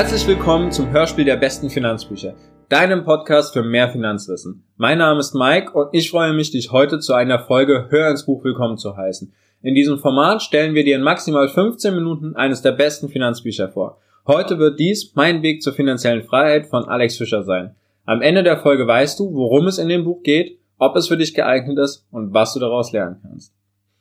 Herzlich willkommen zum Hörspiel der besten Finanzbücher, deinem Podcast für mehr Finanzwissen. Mein Name ist Mike und ich freue mich, dich heute zu einer Folge Hör ins Buch willkommen zu heißen. In diesem Format stellen wir dir in maximal 15 Minuten eines der besten Finanzbücher vor. Heute wird dies Mein Weg zur finanziellen Freiheit von Alex Fischer sein. Am Ende der Folge weißt du, worum es in dem Buch geht, ob es für dich geeignet ist und was du daraus lernen kannst.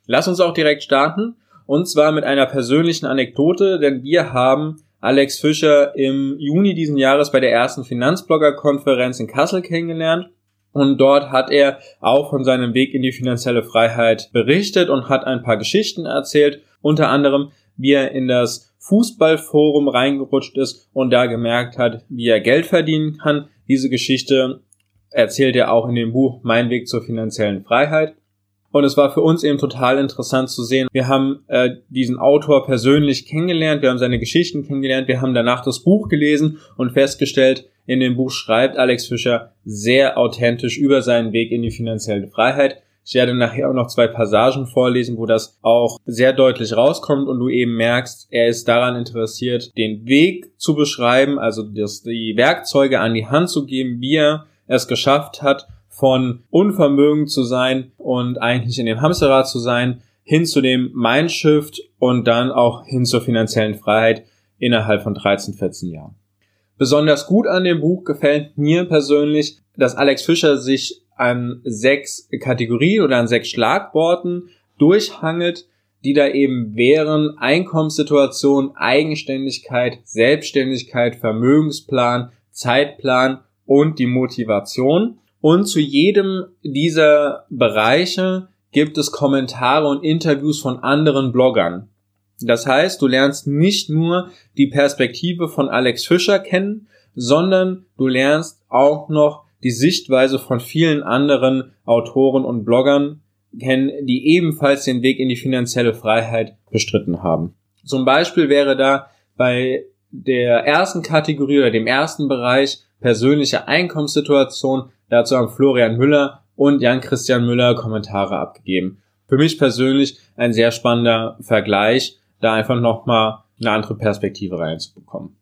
Lass uns auch direkt starten und zwar mit einer persönlichen Anekdote, denn wir haben Alex Fischer im Juni diesen Jahres bei der ersten Finanzblogger-Konferenz in Kassel kennengelernt. Und dort hat er auch von seinem Weg in die finanzielle Freiheit berichtet und hat ein paar Geschichten erzählt. Unter anderem, wie er in das Fußballforum reingerutscht ist und da gemerkt hat, wie er Geld verdienen kann. Diese Geschichte erzählt er auch in dem Buch Mein Weg zur finanziellen Freiheit. Und es war für uns eben total interessant zu sehen. Wir haben äh, diesen Autor persönlich kennengelernt, wir haben seine Geschichten kennengelernt, wir haben danach das Buch gelesen und festgestellt, in dem Buch schreibt Alex Fischer sehr authentisch über seinen Weg in die finanzielle Freiheit. Ich werde nachher auch noch zwei Passagen vorlesen, wo das auch sehr deutlich rauskommt und du eben merkst, er ist daran interessiert, den Weg zu beschreiben, also das, die Werkzeuge an die Hand zu geben, wie er es geschafft hat von Unvermögen zu sein und eigentlich in dem Hamsterrad zu sein, hin zu dem Mindshift und dann auch hin zur finanziellen Freiheit innerhalb von 13, 14 Jahren. Besonders gut an dem Buch gefällt mir persönlich, dass Alex Fischer sich an sechs Kategorien oder an sechs Schlagworten durchhangelt, die da eben wären Einkommenssituation, Eigenständigkeit, Selbstständigkeit, Vermögensplan, Zeitplan und die Motivation. Und zu jedem dieser Bereiche gibt es Kommentare und Interviews von anderen Bloggern. Das heißt, du lernst nicht nur die Perspektive von Alex Fischer kennen, sondern du lernst auch noch die Sichtweise von vielen anderen Autoren und Bloggern kennen, die ebenfalls den Weg in die finanzielle Freiheit bestritten haben. Zum Beispiel wäre da bei der ersten Kategorie oder dem ersten Bereich persönliche Einkommenssituation Dazu haben Florian Müller und Jan-Christian Müller Kommentare abgegeben. Für mich persönlich ein sehr spannender Vergleich, da einfach nochmal eine andere Perspektive reinzubekommen.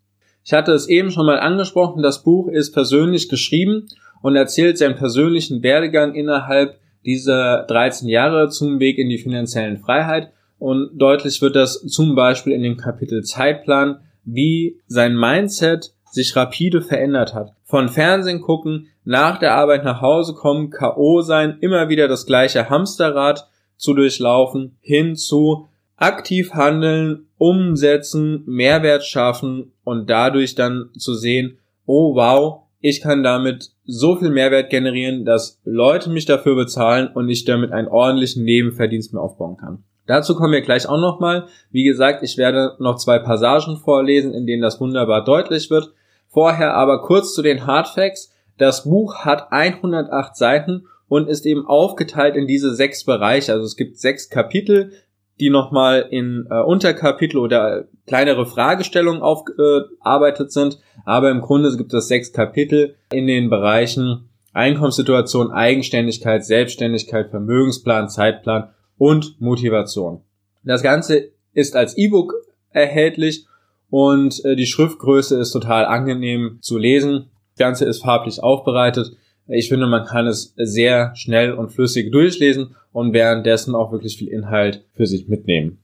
Ich hatte es eben schon mal angesprochen, das Buch ist persönlich geschrieben und erzählt seinen persönlichen Werdegang innerhalb dieser 13 Jahre zum Weg in die finanziellen Freiheit und deutlich wird das zum Beispiel in dem Kapitel Zeitplan, wie sein Mindset sich rapide verändert hat. Von Fernsehen gucken, nach der Arbeit nach Hause kommen, K.O. sein, immer wieder das gleiche Hamsterrad zu durchlaufen, hin zu aktiv handeln, umsetzen, Mehrwert schaffen und dadurch dann zu sehen, oh wow, ich kann damit so viel Mehrwert generieren, dass Leute mich dafür bezahlen und ich damit einen ordentlichen Nebenverdienst mir aufbauen kann. Dazu kommen wir gleich auch nochmal. Wie gesagt, ich werde noch zwei Passagen vorlesen, in denen das wunderbar deutlich wird. Vorher aber kurz zu den Hardfacts. Das Buch hat 108 Seiten und ist eben aufgeteilt in diese sechs Bereiche. Also es gibt sechs Kapitel, die nochmal in äh, Unterkapitel oder kleinere Fragestellungen aufgearbeitet äh, sind. Aber im Grunde gibt es sechs Kapitel in den Bereichen Einkommenssituation, Eigenständigkeit, Selbstständigkeit, Vermögensplan, Zeitplan und Motivation. Das Ganze ist als E-Book erhältlich und äh, die Schriftgröße ist total angenehm zu lesen. Das Ganze ist farblich aufbereitet. Ich finde, man kann es sehr schnell und flüssig durchlesen und währenddessen auch wirklich viel Inhalt für sich mitnehmen.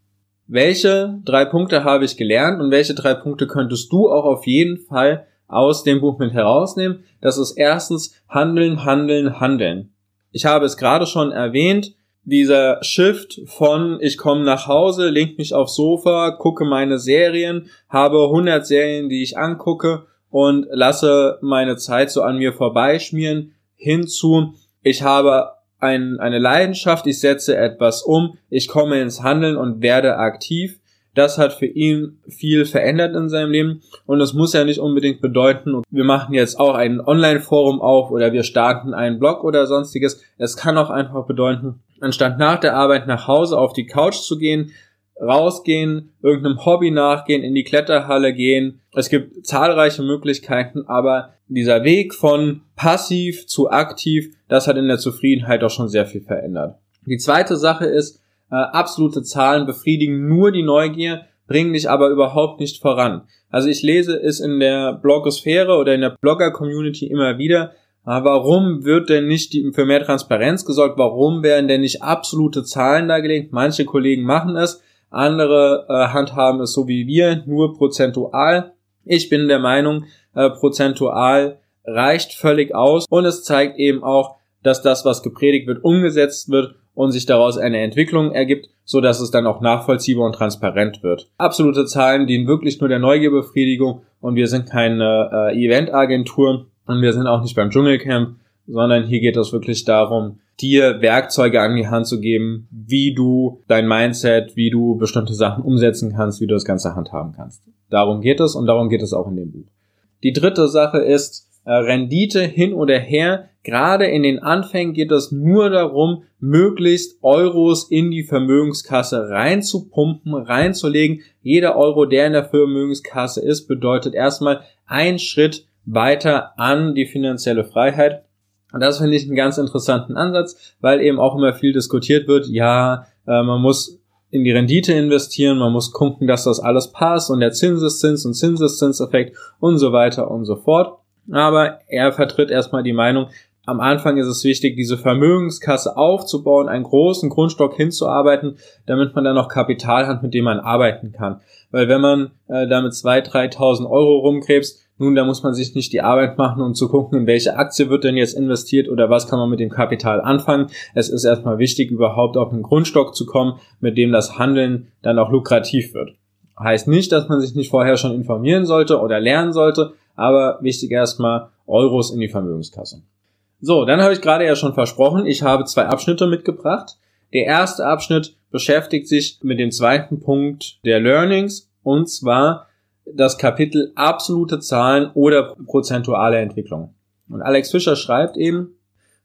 Welche drei Punkte habe ich gelernt und welche drei Punkte könntest du auch auf jeden Fall aus dem Buch mit herausnehmen? Das ist erstens Handeln, Handeln, Handeln. Ich habe es gerade schon erwähnt, dieser Shift von ich komme nach Hause, link mich aufs Sofa, gucke meine Serien, habe 100 Serien, die ich angucke und lasse meine Zeit so an mir vorbeischmieren, hinzu ich habe ein, eine Leidenschaft, ich setze etwas um, ich komme ins Handeln und werde aktiv. Das hat für ihn viel verändert in seinem Leben und es muss ja nicht unbedingt bedeuten, wir machen jetzt auch ein Online-Forum auf oder wir starten einen Blog oder sonstiges. Es kann auch einfach bedeuten, anstatt nach der Arbeit nach Hause auf die Couch zu gehen, rausgehen, irgendeinem Hobby nachgehen, in die Kletterhalle gehen. Es gibt zahlreiche Möglichkeiten, aber dieser Weg von passiv zu aktiv, das hat in der Zufriedenheit auch schon sehr viel verändert. Die zweite Sache ist, äh, absolute Zahlen befriedigen nur die Neugier, bringen dich aber überhaupt nicht voran. Also ich lese es in der Blogosphäre oder in der Blogger-Community immer wieder, warum wird denn nicht für mehr Transparenz gesorgt? Warum werden denn nicht absolute Zahlen dargelegt? Manche Kollegen machen es, andere äh, handhaben es so wie wir, nur prozentual. Ich bin der Meinung, äh, prozentual reicht völlig aus und es zeigt eben auch, dass das, was gepredigt wird, umgesetzt wird und sich daraus eine Entwicklung ergibt, so dass es dann auch nachvollziehbar und transparent wird. Absolute Zahlen dienen wirklich nur der Neugierbefriedigung und wir sind keine äh, Eventagentur und wir sind auch nicht beim Dschungelcamp, sondern hier geht es wirklich darum, dir Werkzeuge an die Hand zu geben, wie du dein Mindset, wie du bestimmte Sachen umsetzen kannst, wie du das Ganze handhaben kannst. Darum geht es und darum geht es auch in dem Buch. Die dritte Sache ist, äh, Rendite hin oder her. Gerade in den Anfängen geht es nur darum, möglichst Euros in die Vermögenskasse reinzupumpen, reinzulegen. Jeder Euro, der in der Vermögenskasse ist, bedeutet erstmal ein Schritt weiter an die finanzielle Freiheit. Und das finde ich einen ganz interessanten Ansatz, weil eben auch immer viel diskutiert wird, ja, äh, man muss in die Rendite investieren, man muss gucken, dass das alles passt und der Zinseszins und Zinseszinseffekt und so weiter und so fort. Aber er vertritt erstmal die Meinung, am Anfang ist es wichtig, diese Vermögenskasse aufzubauen, einen großen Grundstock hinzuarbeiten, damit man dann noch Kapital hat, mit dem man arbeiten kann. Weil wenn man äh, damit 2.000, 3.000 Euro rumkrebst, nun, da muss man sich nicht die Arbeit machen, um zu gucken, in welche Aktie wird denn jetzt investiert oder was kann man mit dem Kapital anfangen. Es ist erstmal wichtig, überhaupt auf einen Grundstock zu kommen, mit dem das Handeln dann auch lukrativ wird. Heißt nicht, dass man sich nicht vorher schon informieren sollte oder lernen sollte, aber wichtig erstmal Euros in die Vermögenskasse. So, dann habe ich gerade ja schon versprochen, ich habe zwei Abschnitte mitgebracht. Der erste Abschnitt beschäftigt sich mit dem zweiten Punkt der Learnings und zwar das Kapitel absolute Zahlen oder prozentuale Entwicklung. Und Alex Fischer schreibt eben,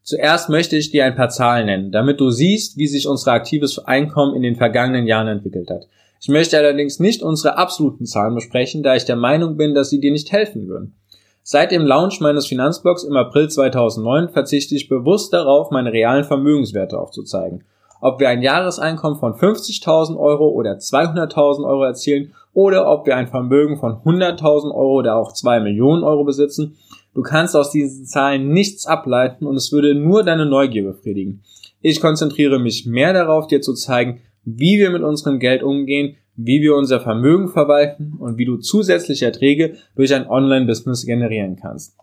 zuerst möchte ich dir ein paar Zahlen nennen, damit du siehst, wie sich unser aktives Einkommen in den vergangenen Jahren entwickelt hat. Ich möchte allerdings nicht unsere absoluten Zahlen besprechen, da ich der Meinung bin, dass sie dir nicht helfen würden. Seit dem Launch meines Finanzblogs im April 2009 verzichte ich bewusst darauf, meine realen Vermögenswerte aufzuzeigen. Ob wir ein Jahreseinkommen von 50.000 Euro oder 200.000 Euro erzielen oder ob wir ein Vermögen von 100.000 Euro oder auch 2 Millionen Euro besitzen, du kannst aus diesen Zahlen nichts ableiten und es würde nur deine Neugier befriedigen. Ich konzentriere mich mehr darauf, dir zu zeigen, wie wir mit unserem Geld umgehen, wie wir unser Vermögen verwalten und wie du zusätzliche Erträge durch ein Online-Business generieren kannst.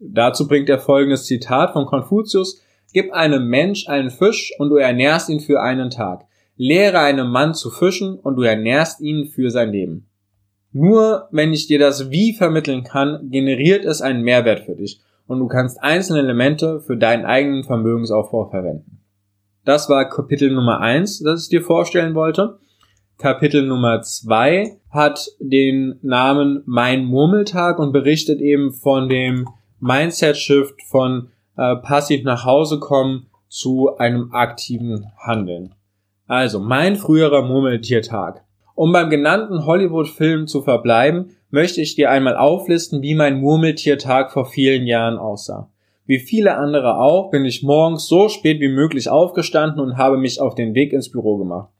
Dazu bringt er folgendes Zitat von Konfuzius, Gib einem Mensch einen Fisch und du ernährst ihn für einen Tag. Lehre einem Mann zu fischen und du ernährst ihn für sein Leben. Nur wenn ich dir das Wie vermitteln kann, generiert es einen Mehrwert für dich und du kannst einzelne Elemente für deinen eigenen Vermögensaufbau verwenden. Das war Kapitel Nummer eins, das ich dir vorstellen wollte. Kapitel Nummer zwei hat den Namen Mein Murmeltag und berichtet eben von dem Mindset-Shift von äh, passiv nach Hause kommen zu einem aktiven Handeln. Also mein früherer Murmeltiertag. Um beim genannten Hollywood-Film zu verbleiben, möchte ich dir einmal auflisten, wie mein Murmeltiertag vor vielen Jahren aussah. Wie viele andere auch bin ich morgens so spät wie möglich aufgestanden und habe mich auf den Weg ins Büro gemacht.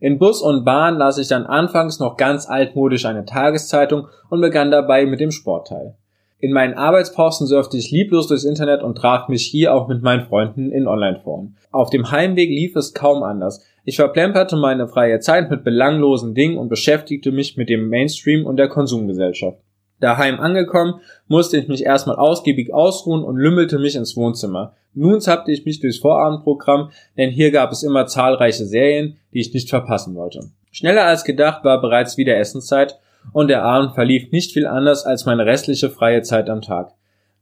In Bus und Bahn las ich dann anfangs noch ganz altmodisch eine Tageszeitung und begann dabei mit dem Sportteil. In meinen Arbeitspausen surfte ich lieblos durchs Internet und traf mich hier auch mit meinen Freunden in Online-Foren. Auf dem Heimweg lief es kaum anders. Ich verplemperte meine freie Zeit mit belanglosen Dingen und beschäftigte mich mit dem Mainstream und der Konsumgesellschaft. Daheim angekommen, musste ich mich erstmal ausgiebig ausruhen und lümmelte mich ins Wohnzimmer. Nun zappte ich mich durchs Vorabendprogramm, denn hier gab es immer zahlreiche Serien, die ich nicht verpassen wollte. Schneller als gedacht war bereits wieder Essenszeit und der Abend verlief nicht viel anders als meine restliche freie Zeit am Tag.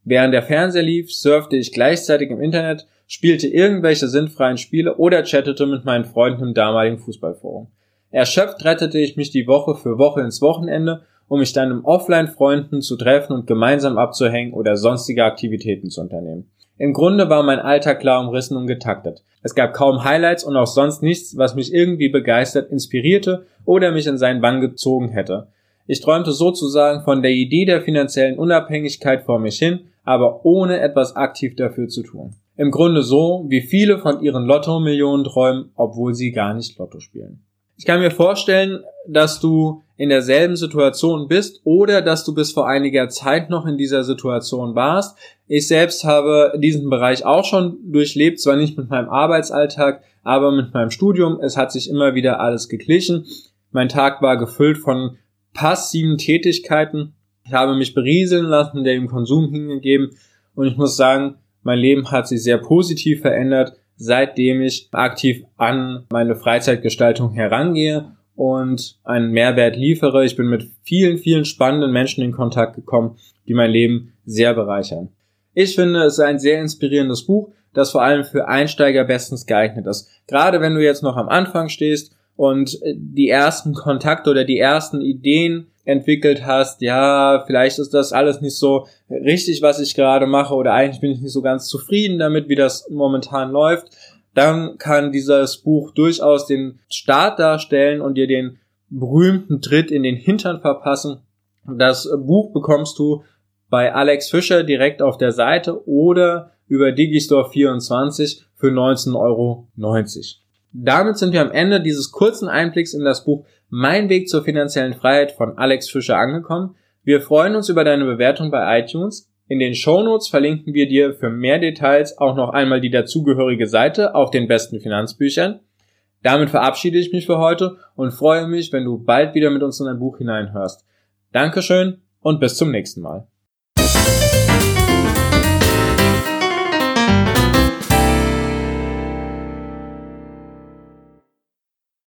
Während der Fernseher lief, surfte ich gleichzeitig im Internet, spielte irgendwelche sinnfreien Spiele oder chattete mit meinen Freunden im damaligen Fußballforum. Erschöpft rettete ich mich die Woche für Woche ins Wochenende, um mich dann im Offline-Freunden zu treffen und gemeinsam abzuhängen oder sonstige Aktivitäten zu unternehmen. Im Grunde war mein Alltag klar umrissen und getaktet. Es gab kaum Highlights und auch sonst nichts, was mich irgendwie begeistert, inspirierte oder mich in seinen Bann gezogen hätte. Ich träumte sozusagen von der Idee der finanziellen Unabhängigkeit vor mich hin, aber ohne etwas aktiv dafür zu tun. Im Grunde so, wie viele von ihren Lotto-Millionen träumen, obwohl sie gar nicht Lotto spielen. Ich kann mir vorstellen, dass du in derselben Situation bist oder dass du bis vor einiger Zeit noch in dieser Situation warst. Ich selbst habe diesen Bereich auch schon durchlebt, zwar nicht mit meinem Arbeitsalltag, aber mit meinem Studium. Es hat sich immer wieder alles geglichen. Mein Tag war gefüllt von passiven Tätigkeiten. Ich habe mich berieseln lassen, der im Konsum hingegeben und ich muss sagen, mein Leben hat sich sehr positiv verändert, seitdem ich aktiv an meine Freizeitgestaltung herangehe und einen Mehrwert liefere. Ich bin mit vielen, vielen spannenden Menschen in Kontakt gekommen, die mein Leben sehr bereichern. Ich finde, es ist ein sehr inspirierendes Buch, das vor allem für Einsteiger bestens geeignet ist. Gerade wenn du jetzt noch am Anfang stehst und die ersten Kontakte oder die ersten Ideen entwickelt hast, ja, vielleicht ist das alles nicht so richtig, was ich gerade mache oder eigentlich bin ich nicht so ganz zufrieden damit, wie das momentan läuft, dann kann dieses Buch durchaus den Start darstellen und dir den berühmten Tritt in den Hintern verpassen. Das Buch bekommst du bei Alex Fischer direkt auf der Seite oder über Digistore24 für 19,90 Euro. Damit sind wir am Ende dieses kurzen Einblicks in das Buch Mein Weg zur finanziellen Freiheit von Alex Fischer angekommen. Wir freuen uns über deine Bewertung bei iTunes. In den Shownotes verlinken wir dir für mehr Details auch noch einmal die dazugehörige Seite auf den besten Finanzbüchern. Damit verabschiede ich mich für heute und freue mich, wenn du bald wieder mit uns in ein Buch hineinhörst. Dankeschön und bis zum nächsten Mal.